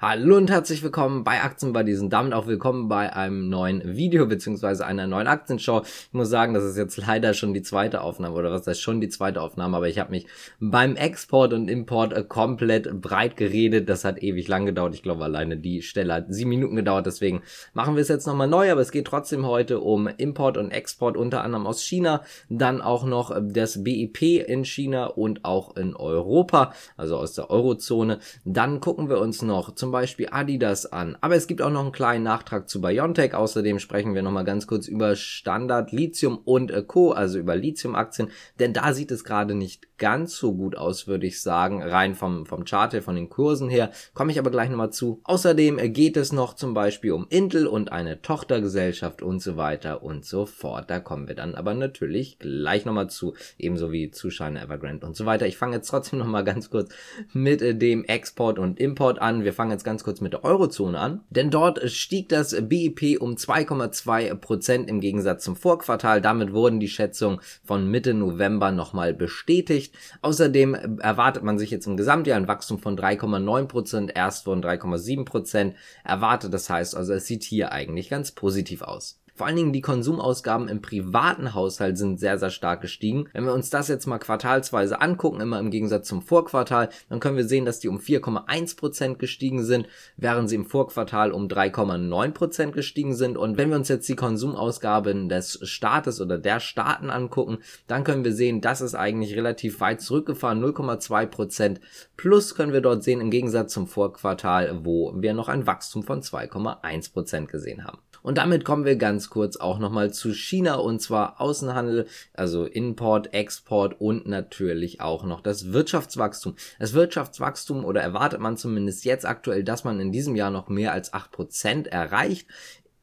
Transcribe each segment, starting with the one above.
Hallo und herzlich willkommen bei Aktien bei diesen damit auch willkommen bei einem neuen Video beziehungsweise einer neuen Aktienshow. Ich muss sagen, das ist jetzt leider schon die zweite Aufnahme oder was heißt schon die zweite Aufnahme, aber ich habe mich beim Export und Import äh, komplett breit geredet. Das hat ewig lang gedauert. Ich glaube alleine die Stelle hat sieben Minuten gedauert. Deswegen machen wir es jetzt nochmal neu, aber es geht trotzdem heute um Import und Export unter anderem aus China, dann auch noch das BIP in China und auch in Europa, also aus der Eurozone. Dann gucken wir uns noch zum zum Beispiel Adidas an. Aber es gibt auch noch einen kleinen Nachtrag zu Biontech. Außerdem sprechen wir nochmal ganz kurz über Standard Lithium und Co., also über Lithium-Aktien. Denn da sieht es gerade nicht ganz so gut aus, würde ich sagen, rein vom, vom Chart her, von den Kursen her. Komme ich aber gleich nochmal zu. Außerdem geht es noch zum Beispiel um Intel und eine Tochtergesellschaft und so weiter und so fort. Da kommen wir dann aber natürlich gleich nochmal zu. Ebenso wie zu China Evergrande und so weiter. Ich fange jetzt trotzdem nochmal ganz kurz mit dem Export und Import an. Wir fangen jetzt ganz kurz mit der Eurozone an, denn dort stieg das BIP um 2,2 Prozent im Gegensatz zum Vorquartal. Damit wurden die Schätzungen von Mitte November nochmal bestätigt. Außerdem erwartet man sich jetzt im Gesamtjahr ein Wachstum von 3,9 Prozent, erst von 3,7 Prozent erwartet. Das heißt also, es sieht hier eigentlich ganz positiv aus. Vor allen Dingen die Konsumausgaben im privaten Haushalt sind sehr, sehr stark gestiegen. Wenn wir uns das jetzt mal quartalsweise angucken, immer im Gegensatz zum Vorquartal, dann können wir sehen, dass die um 4,1% gestiegen sind, während sie im Vorquartal um 3,9% gestiegen sind. Und wenn wir uns jetzt die Konsumausgaben des Staates oder der Staaten angucken, dann können wir sehen, das ist eigentlich relativ weit zurückgefahren, 0,2% plus können wir dort sehen, im Gegensatz zum Vorquartal, wo wir noch ein Wachstum von 2,1% gesehen haben. Und damit kommen wir ganz kurz auch nochmal zu China und zwar Außenhandel, also Import, Export und natürlich auch noch das Wirtschaftswachstum. Das Wirtschaftswachstum oder erwartet man zumindest jetzt aktuell, dass man in diesem Jahr noch mehr als 8% erreicht.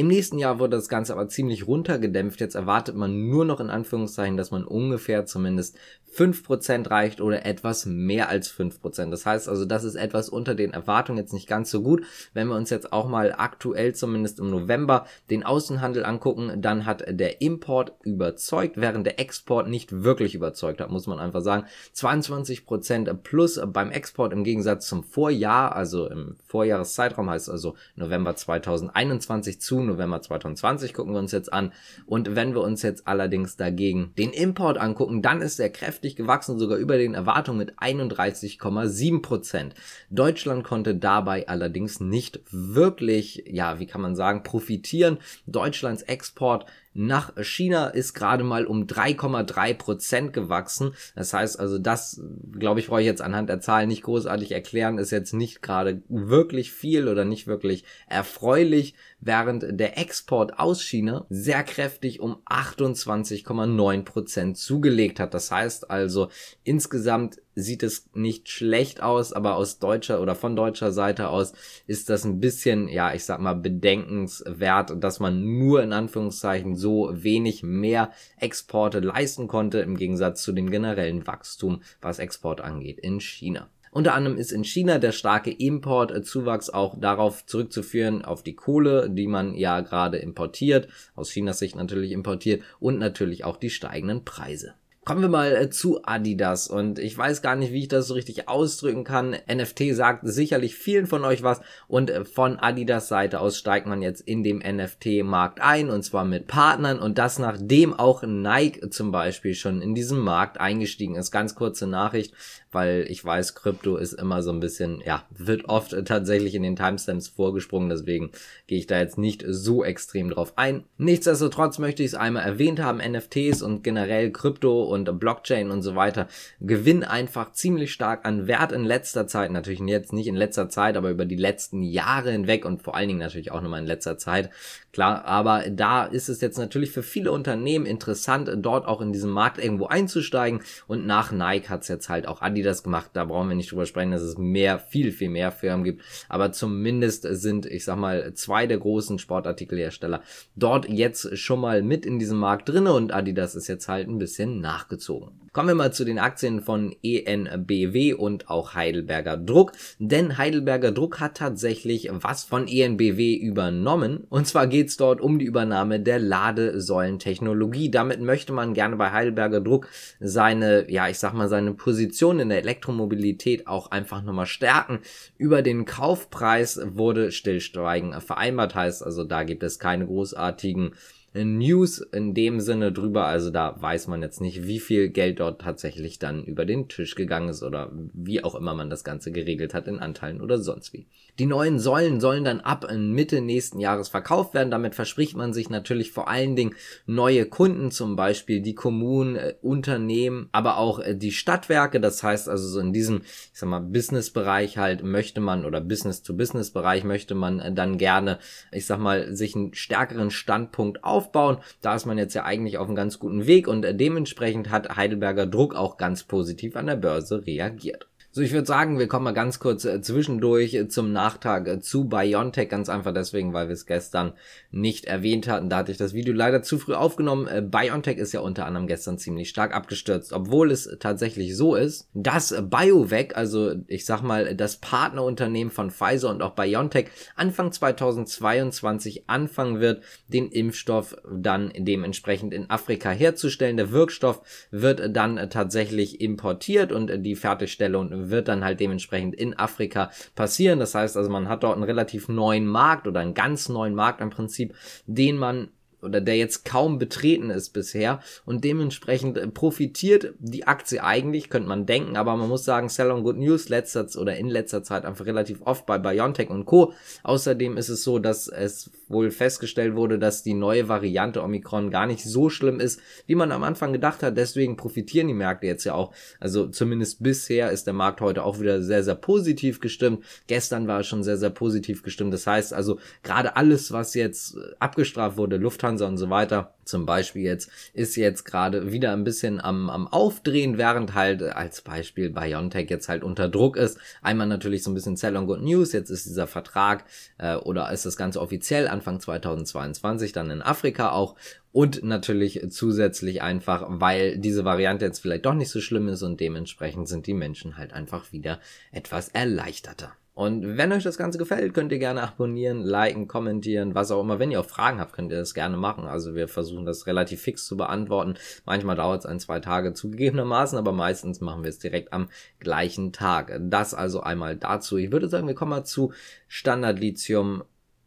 Im nächsten Jahr wurde das Ganze aber ziemlich runtergedämpft. Jetzt erwartet man nur noch in Anführungszeichen, dass man ungefähr zumindest 5% reicht oder etwas mehr als 5%. Das heißt also, das ist etwas unter den Erwartungen jetzt nicht ganz so gut. Wenn wir uns jetzt auch mal aktuell zumindest im November den Außenhandel angucken, dann hat der Import überzeugt, während der Export nicht wirklich überzeugt hat, muss man einfach sagen. 22% plus beim Export im Gegensatz zum Vorjahr, also im Vorjahreszeitraum heißt also November 2021 zu November 2020 gucken wir uns jetzt an. Und wenn wir uns jetzt allerdings dagegen den Import angucken, dann ist er kräftig gewachsen, sogar über den Erwartungen mit 31,7 Prozent. Deutschland konnte dabei allerdings nicht wirklich, ja, wie kann man sagen, profitieren. Deutschlands Export nach China ist gerade mal um 3,3 Prozent gewachsen. Das heißt also, das, glaube ich, brauche ich jetzt anhand der Zahlen nicht großartig erklären, ist jetzt nicht gerade wirklich viel oder nicht wirklich erfreulich, während der Export aus China sehr kräftig um 28,9 Prozent zugelegt hat. Das heißt also, insgesamt sieht es nicht schlecht aus, aber aus deutscher oder von deutscher Seite aus ist das ein bisschen, ja, ich sag mal, bedenkenswert, dass man nur in Anführungszeichen so wenig mehr Exporte leisten konnte im Gegensatz zu dem generellen Wachstum, was Export angeht in China. Unter anderem ist in China der starke Importzuwachs auch darauf zurückzuführen, auf die Kohle, die man ja gerade importiert, aus Chinas Sicht natürlich importiert und natürlich auch die steigenden Preise. Kommen wir mal äh, zu Adidas und ich weiß gar nicht, wie ich das so richtig ausdrücken kann. NFT sagt sicherlich vielen von euch was und äh, von Adidas Seite aus steigt man jetzt in dem NFT-Markt ein und zwar mit Partnern und das nachdem auch Nike zum Beispiel schon in diesem Markt eingestiegen ist. Ganz kurze Nachricht weil ich weiß, Krypto ist immer so ein bisschen, ja, wird oft tatsächlich in den Timestamps vorgesprungen, deswegen gehe ich da jetzt nicht so extrem drauf ein. Nichtsdestotrotz möchte ich es einmal erwähnt haben, NFTs und generell Krypto und Blockchain und so weiter gewinnen einfach ziemlich stark an Wert in letzter Zeit, natürlich jetzt nicht in letzter Zeit, aber über die letzten Jahre hinweg und vor allen Dingen natürlich auch nochmal in letzter Zeit. Klar, aber da ist es jetzt natürlich für viele Unternehmen interessant, dort auch in diesem Markt irgendwo einzusteigen und nach Nike hat es jetzt halt auch Adidas das gemacht. Da brauchen wir nicht drüber sprechen, dass es mehr, viel, viel mehr Firmen gibt. Aber zumindest sind, ich sag mal, zwei der großen Sportartikelhersteller dort jetzt schon mal mit in diesem Markt drinne und Adidas ist jetzt halt ein bisschen nachgezogen nachgezogen. Kommen wir mal zu den Aktien von ENBW und auch Heidelberger Druck, denn Heidelberger Druck hat tatsächlich was von ENBW übernommen und zwar geht es dort um die Übernahme der Ladesäulentechnologie. Damit möchte man gerne bei Heidelberger Druck seine, ja, ich sag mal, seine Position in der Elektromobilität auch einfach nochmal stärken. Über den Kaufpreis wurde Stillschweigen vereinbart, heißt also, da gibt es keine großartigen News in dem Sinne drüber. Also da weiß man jetzt nicht, wie viel Geld dort tatsächlich dann über den Tisch gegangen ist oder wie auch immer man das Ganze geregelt hat in Anteilen oder sonst wie. Die neuen Säulen sollen dann ab Mitte nächsten Jahres verkauft werden. Damit verspricht man sich natürlich vor allen Dingen neue Kunden, zum Beispiel die Kommunen, äh, Unternehmen, aber auch äh, die Stadtwerke. Das heißt also so in diesem, ich sag mal, Business-Bereich halt möchte man oder Business-to-Business-Bereich möchte man äh, dann gerne, ich sag mal, sich einen stärkeren Standpunkt aufbauen. Da ist man jetzt ja eigentlich auf einem ganz guten Weg und dementsprechend hat Heidelberger Druck auch ganz positiv an der Börse reagiert. So, ich würde sagen, wir kommen mal ganz kurz äh, zwischendurch äh, zum Nachtrag äh, zu Biontech, ganz einfach deswegen, weil wir es gestern nicht erwähnt hatten. Da hatte ich das Video leider zu früh aufgenommen. Äh, Biontech ist ja unter anderem gestern ziemlich stark abgestürzt, obwohl es tatsächlich so ist, dass BioVac, also ich sag mal, das Partnerunternehmen von Pfizer und auch Biontech Anfang 2022 anfangen wird, den Impfstoff dann dementsprechend in Afrika herzustellen. Der Wirkstoff wird dann tatsächlich importiert und die Fertigstellung wird dann halt dementsprechend in Afrika passieren. Das heißt also, man hat dort einen relativ neuen Markt oder einen ganz neuen Markt im Prinzip, den man oder der jetzt kaum betreten ist bisher und dementsprechend äh, profitiert die Aktie eigentlich, könnte man denken, aber man muss sagen, Sell on Good News letzter oder in letzter Zeit einfach relativ oft bei BioNTech und Co. Außerdem ist es so, dass es wohl festgestellt wurde, dass die neue Variante Omikron gar nicht so schlimm ist, wie man am Anfang gedacht hat. Deswegen profitieren die Märkte jetzt ja auch. Also zumindest bisher ist der Markt heute auch wieder sehr, sehr positiv gestimmt. Gestern war es schon sehr, sehr positiv gestimmt. Das heißt also, gerade alles, was jetzt äh, abgestraft wurde, Lufthansa und so weiter, zum Beispiel jetzt, ist jetzt gerade wieder ein bisschen am, am Aufdrehen, während halt äh, als Beispiel BioNTech jetzt halt unter Druck ist. Einmal natürlich so ein bisschen Sell on Good News, jetzt ist dieser Vertrag äh, oder ist das Ganze offiziell Anfang 2022 dann in Afrika auch und natürlich zusätzlich einfach, weil diese Variante jetzt vielleicht doch nicht so schlimm ist und dementsprechend sind die Menschen halt einfach wieder etwas erleichterter. Und wenn euch das Ganze gefällt, könnt ihr gerne abonnieren, liken, kommentieren, was auch immer. Wenn ihr auch Fragen habt, könnt ihr das gerne machen. Also wir versuchen das relativ fix zu beantworten. Manchmal dauert es ein, zwei Tage zugegebenermaßen, aber meistens machen wir es direkt am gleichen Tag. Das also einmal dazu. Ich würde sagen, wir kommen mal zu Standard Lithium,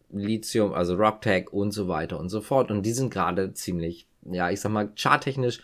Lithium, also Robtech und so weiter und so fort. Und die sind gerade ziemlich, ja, ich sag mal, charttechnisch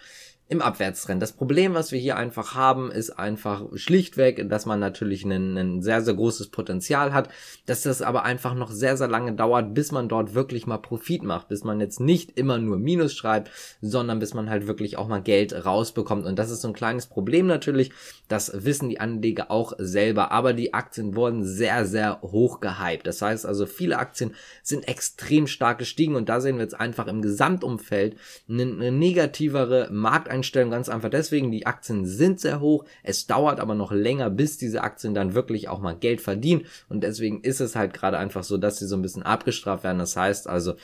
im Abwärtstrend. Das Problem, was wir hier einfach haben, ist einfach schlichtweg, dass man natürlich ein, sehr, sehr großes Potenzial hat, dass das aber einfach noch sehr, sehr lange dauert, bis man dort wirklich mal Profit macht, bis man jetzt nicht immer nur Minus schreibt, sondern bis man halt wirklich auch mal Geld rausbekommt. Und das ist so ein kleines Problem natürlich, das wissen die Anleger auch selber, aber die Aktien wurden sehr, sehr hoch gehypt. Das heißt also, viele Aktien sind extrem stark gestiegen und da sehen wir jetzt einfach im Gesamtumfeld eine, eine negativere Markteinstellung Einstellung ganz einfach deswegen, die Aktien sind sehr hoch, es dauert aber noch länger, bis diese Aktien dann wirklich auch mal Geld verdienen und deswegen ist es halt gerade einfach so, dass sie so ein bisschen abgestraft werden. Das heißt also,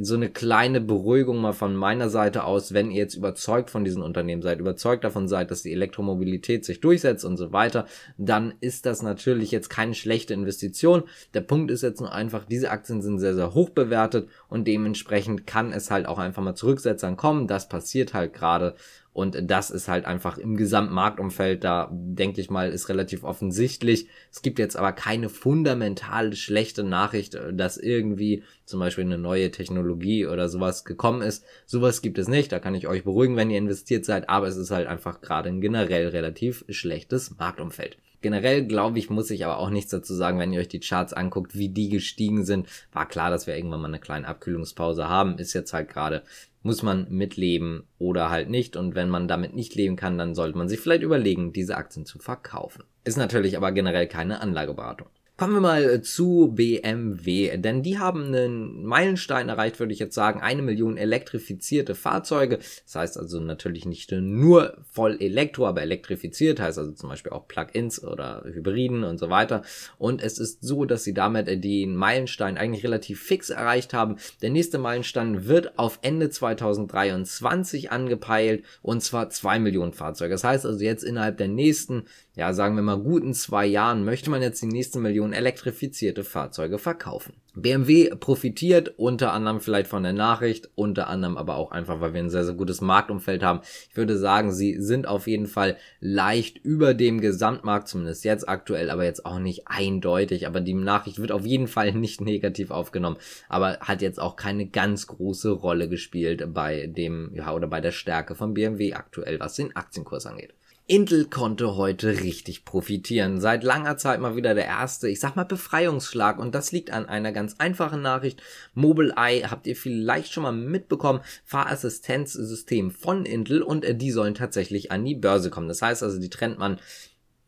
so eine kleine Beruhigung mal von meiner Seite aus, wenn ihr jetzt überzeugt von diesen Unternehmen seid, überzeugt davon seid, dass die Elektromobilität sich durchsetzt und so weiter, dann ist das natürlich jetzt keine schlechte Investition. Der Punkt ist jetzt nur einfach, diese Aktien sind sehr, sehr hoch bewertet und dementsprechend kann es halt auch einfach mal Zurücksetzern kommen. Das passiert halt gerade und das ist halt einfach im Gesamtmarktumfeld, da denke ich mal, ist relativ offensichtlich. Es gibt jetzt aber keine fundamental schlechte Nachricht, äh, dass irgendwie zum Beispiel eine neue Technologie oder sowas gekommen ist. Sowas gibt es nicht. Da kann ich euch beruhigen, wenn ihr investiert seid. Aber es ist halt einfach gerade ein generell relativ schlechtes Marktumfeld. Generell glaube ich, muss ich aber auch nichts dazu sagen, wenn ihr euch die Charts anguckt, wie die gestiegen sind. War klar, dass wir irgendwann mal eine kleine Abkühlungspause haben. Ist jetzt halt gerade muss man mitleben oder halt nicht. Und wenn man damit nicht leben kann, dann sollte man sich vielleicht überlegen, diese Aktien zu verkaufen. Ist natürlich aber generell keine Anlageberatung. Kommen wir mal äh, zu BMW, denn die haben einen Meilenstein erreicht, würde ich jetzt sagen, eine Million elektrifizierte Fahrzeuge. Das heißt also natürlich nicht nur voll Elektro, aber elektrifiziert, heißt also zum Beispiel auch Plug-ins oder Hybriden und so weiter. Und es ist so, dass sie damit äh, den Meilenstein eigentlich relativ fix erreicht haben. Der nächste Meilenstein wird auf Ende 2023 angepeilt und zwar zwei Millionen Fahrzeuge. Das heißt also jetzt innerhalb der nächsten ja, sagen wir mal, guten zwei Jahren möchte man jetzt die nächste Million elektrifizierte Fahrzeuge verkaufen. BMW profitiert unter anderem vielleicht von der Nachricht, unter anderem aber auch einfach, weil wir ein sehr, sehr gutes Marktumfeld haben. Ich würde sagen, sie sind auf jeden Fall leicht über dem Gesamtmarkt, zumindest jetzt aktuell, aber jetzt auch nicht eindeutig. Aber die Nachricht wird auf jeden Fall nicht negativ aufgenommen, aber hat jetzt auch keine ganz große Rolle gespielt bei dem, ja, oder bei der Stärke von BMW aktuell, was den Aktienkurs angeht. Intel konnte heute richtig profitieren. Seit langer Zeit mal wieder der erste, ich sag mal, Befreiungsschlag. Und das liegt an einer ganz einfachen Nachricht. Mobileye habt ihr vielleicht schon mal mitbekommen. Fahrassistenzsystem von Intel und äh, die sollen tatsächlich an die Börse kommen. Das heißt also, die trennt man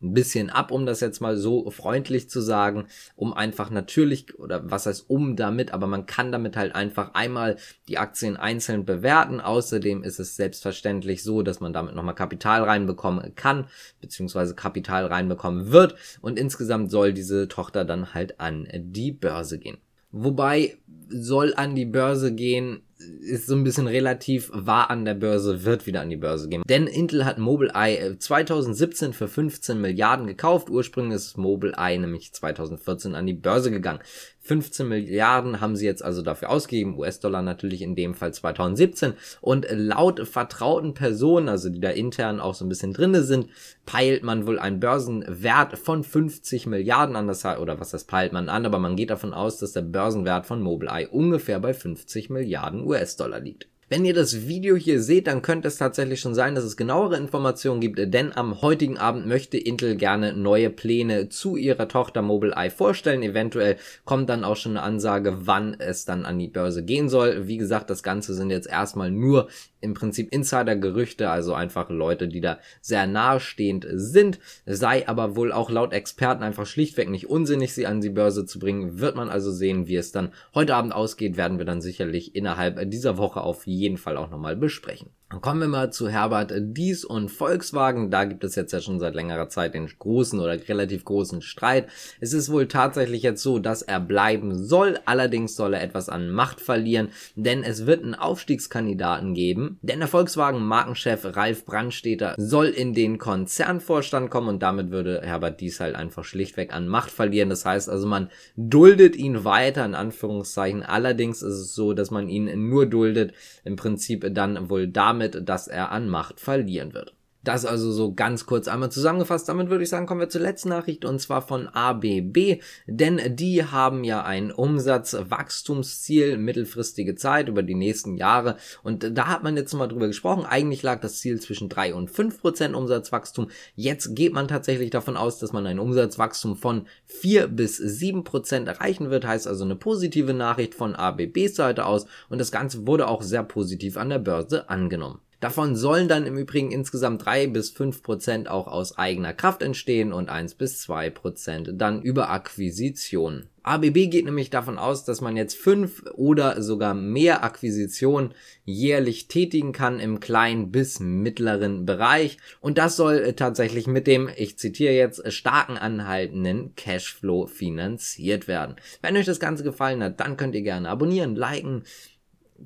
ein bisschen ab, um das jetzt mal so freundlich zu sagen, um einfach natürlich, oder was heißt um damit, aber man kann damit halt einfach einmal die Aktien einzeln bewerten. Außerdem ist es selbstverständlich so, dass man damit nochmal Kapital reinbekommen kann, beziehungsweise Kapital reinbekommen wird. Und insgesamt soll diese Tochter dann halt an die Börse gehen. Wobei soll an die Börse gehen, ist so ein bisschen relativ, war an der Börse, wird wieder an die Börse gehen. Denn Intel hat Mobileye 2017 äh, für 15 Milliarden gekauft. Ursprünglich ist Mobileye nämlich 2014 an die Börse gegangen. 15 Milliarden haben sie jetzt also dafür ausgegeben, US-Dollar natürlich in dem Fall 2017. Und laut vertrauten Personen, also die da intern auch so ein bisschen drinne sind, peilt man wohl einen Börsenwert von 50 Milliarden an. Das, oder was das peilt man an, aber man geht davon aus, dass der Börsenwert von Mobileye ungefähr bei 50 Milliarden US-Dollar liegt. Wenn ihr das Video hier seht, dann könnte es tatsächlich schon sein, dass es genauere Informationen gibt, denn am heutigen Abend möchte Intel gerne neue Pläne zu ihrer Tochter Mobileye vorstellen. Eventuell kommt dann auch schon eine Ansage, wann es dann an die Börse gehen soll. Wie gesagt, das Ganze sind jetzt erstmal nur im Prinzip Insider-Gerüchte, also einfach Leute, die da sehr nahestehend sind, sei aber wohl auch laut Experten einfach schlichtweg nicht unsinnig, sie an die Börse zu bringen, wird man also sehen, wie es dann heute Abend ausgeht, werden wir dann sicherlich innerhalb dieser Woche auf jeden Fall auch nochmal besprechen. Kommen wir mal zu Herbert Dies und Volkswagen. Da gibt es jetzt ja schon seit längerer Zeit den großen oder relativ großen Streit. Es ist wohl tatsächlich jetzt so, dass er bleiben soll. Allerdings soll er etwas an Macht verlieren, denn es wird einen Aufstiegskandidaten geben. Denn der Volkswagen-Markenchef Ralf Brandstätter soll in den Konzernvorstand kommen und damit würde Herbert Dies halt einfach schlichtweg an Macht verlieren. Das heißt also, man duldet ihn weiter, in Anführungszeichen. Allerdings ist es so, dass man ihn nur duldet, im Prinzip dann wohl damit damit, dass er an Macht verlieren wird. Das also so ganz kurz einmal zusammengefasst. Damit würde ich sagen, kommen wir zur letzten Nachricht und zwar von ABB, denn die haben ja ein Umsatzwachstumsziel mittelfristige Zeit über die nächsten Jahre und da hat man jetzt mal drüber gesprochen. Eigentlich lag das Ziel zwischen drei und fünf Prozent Umsatzwachstum. Jetzt geht man tatsächlich davon aus, dass man ein Umsatzwachstum von vier bis sieben Prozent erreichen wird. Heißt also eine positive Nachricht von ABBs Seite aus und das Ganze wurde auch sehr positiv an der Börse angenommen. Davon sollen dann im Übrigen insgesamt drei bis fünf Prozent auch aus eigener Kraft entstehen und eins bis zwei Prozent dann über Akquisition. ABB geht nämlich davon aus, dass man jetzt fünf oder sogar mehr Akquisitionen jährlich tätigen kann im kleinen bis mittleren Bereich. Und das soll tatsächlich mit dem, ich zitiere jetzt, starken anhaltenden Cashflow finanziert werden. Wenn euch das Ganze gefallen hat, dann könnt ihr gerne abonnieren, liken,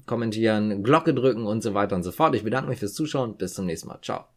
kommentieren, Glocke drücken und so weiter und so fort. Ich bedanke mich fürs Zuschauen. Bis zum nächsten Mal. Ciao.